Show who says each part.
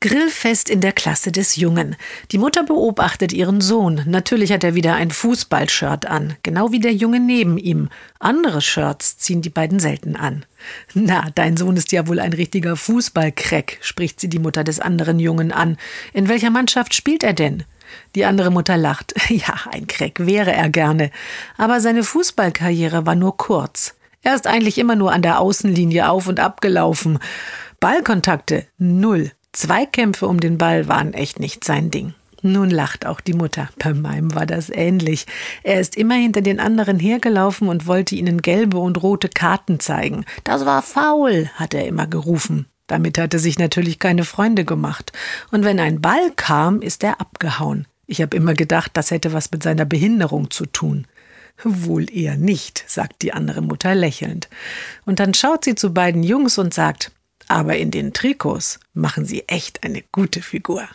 Speaker 1: Grillfest in der Klasse des Jungen. Die Mutter beobachtet ihren Sohn. Natürlich hat er wieder ein Fußballshirt an, genau wie der Junge neben ihm. Andere Shirts ziehen die beiden selten an. Na, dein Sohn ist ja wohl ein richtiger Fußballcrack, spricht sie die Mutter des anderen Jungen an. In welcher Mannschaft spielt er denn? Die andere Mutter lacht. Ja, ein Crack wäre er gerne. Aber seine Fußballkarriere war nur kurz. Er ist eigentlich immer nur an der Außenlinie auf und ab gelaufen. Ballkontakte null. Zweikämpfe um den Ball waren echt nicht sein Ding. Nun lacht auch die Mutter. Bei meinem war das ähnlich. Er ist immer hinter den anderen hergelaufen und wollte ihnen gelbe und rote Karten zeigen. Das war faul, hat er immer gerufen. Damit hat er sich natürlich keine Freunde gemacht. Und wenn ein Ball kam, ist er abgehauen. Ich habe immer gedacht, das hätte was mit seiner Behinderung zu tun. Wohl eher nicht, sagt die andere Mutter lächelnd. Und dann schaut sie zu beiden Jungs und sagt, aber in den Trikots machen sie echt eine gute Figur.